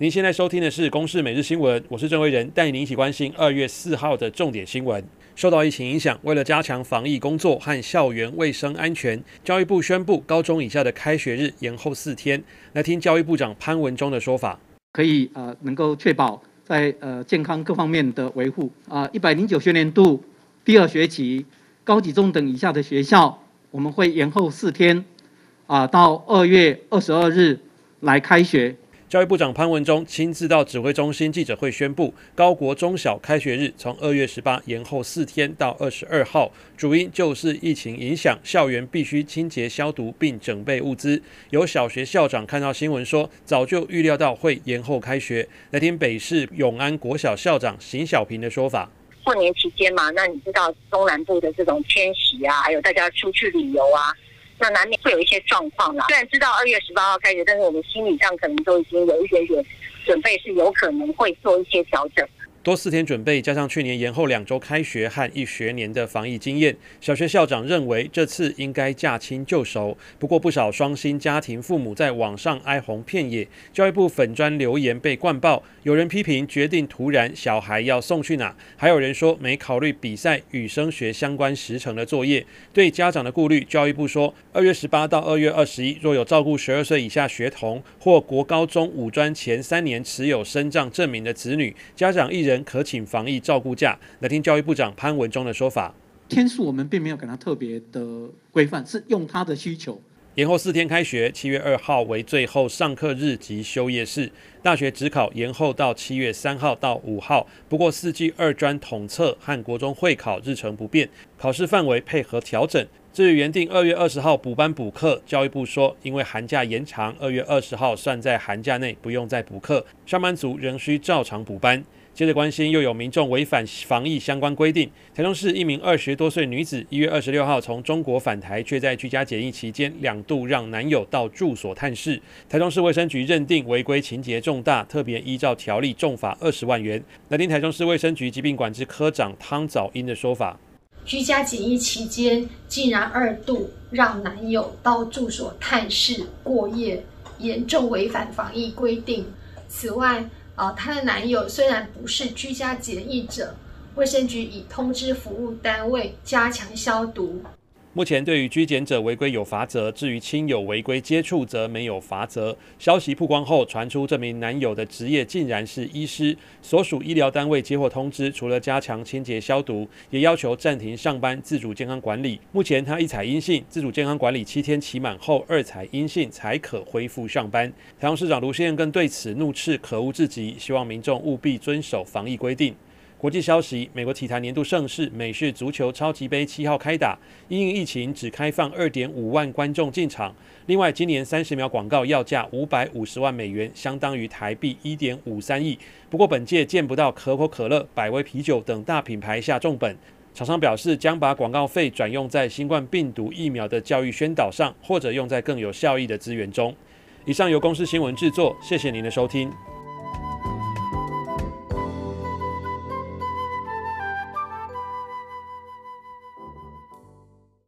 您现在收听的是《公视每日新闻》，我是郑维仁，带您一起关心二月四号的重点新闻。受到疫情影响，为了加强防疫工作和校园卫生安全，教育部宣布高中以下的开学日延后四天。来听教育部长潘文忠的说法，可以呃能够确保在呃健康各方面的维护啊。一百零九学年度第二学期高级中等以下的学校，我们会延后四天啊，到二月二十二日来开学。教育部长潘文忠亲自到指挥中心记者会宣布，高国中小开学日从二月十八延后四天到二十二号，主因就是疫情影响，校园必须清洁消毒并整备物资。有小学校长看到新闻说，早就预料到会延后开学。来听北市永安国小校长邢小平的说法：过年期间嘛，那你知道中南部的这种迁徙啊，还有大家出去旅游啊。那难免会有一些状况啦。虽然知道二月十八号开始，但是我们心理上可能都已经有一点点准备，是有可能会做一些调整。多四天准备，加上去年延后两周开学和一学年的防疫经验，小学校长认为这次应该驾轻就熟。不过不少双薪家庭父母在网上哀鸿遍野，教育部粉砖留言被灌爆，有人批评决定突然，小孩要送去哪？还有人说没考虑比赛与升学相关时程的作业。对家长的顾虑，教育部说，二月十八到二月二十一，若有照顾十二岁以下学童或国高中五专前三年持有身障证明的子女，家长一人。可请防疫照顾假。来听教育部长潘文忠的说法。天数我们并没有给他特别的规范，是用他的需求。延后四天开学，七月二号为最后上课日及休业式。大学指考延后到七月三号到五号。不过四季二专统测和国中会考日程不变，考试范围配合调整。至于原定二月二十号补班补课，教育部说，因为寒假延长，二月二十号算在寒假内，不用再补课，上班族仍需照常补班。接着关心，又有民众违反防疫相关规定。台中市一名二十多岁女子，一月二十六号从中国返台，却在居家检疫期间两度让男友到住所探视。台中市卫生局认定违规情节重大，特别依照条例重罚二十万元。来听台中市卫生局疾病管制科长汤早英的说法：居家检疫期间竟然二度让男友到住所探视过夜，严重违反防疫规定。此外，啊，她的男友虽然不是居家检疫者，卫生局已通知服务单位加强消毒。目前对于居检者违规有罚则，至于亲友违规接触则没有罚则。消息曝光后，传出这名男友的职业竟然是医师，所属医疗单位接获通知，除了加强清洁消毒，也要求暂停上班自主健康管理。目前他一采阴性，自主健康管理七天期满后二采阴性才可恢复上班。台中市长卢秀燕更对此怒斥可恶至极，希望民众务必遵守防疫规定。国际消息：美国体坛年度盛事美式足球超级杯七号开打，因应疫情只开放二点五万观众进场。另外，今年三十秒广告要价五百五十万美元，相当于台币一点五三亿。不过，本届见不到可口可乐、百威啤酒等大品牌下重本。厂商表示，将把广告费转用在新冠病毒疫苗的教育宣导上，或者用在更有效益的资源中。以上由公司新闻制作，谢谢您的收听。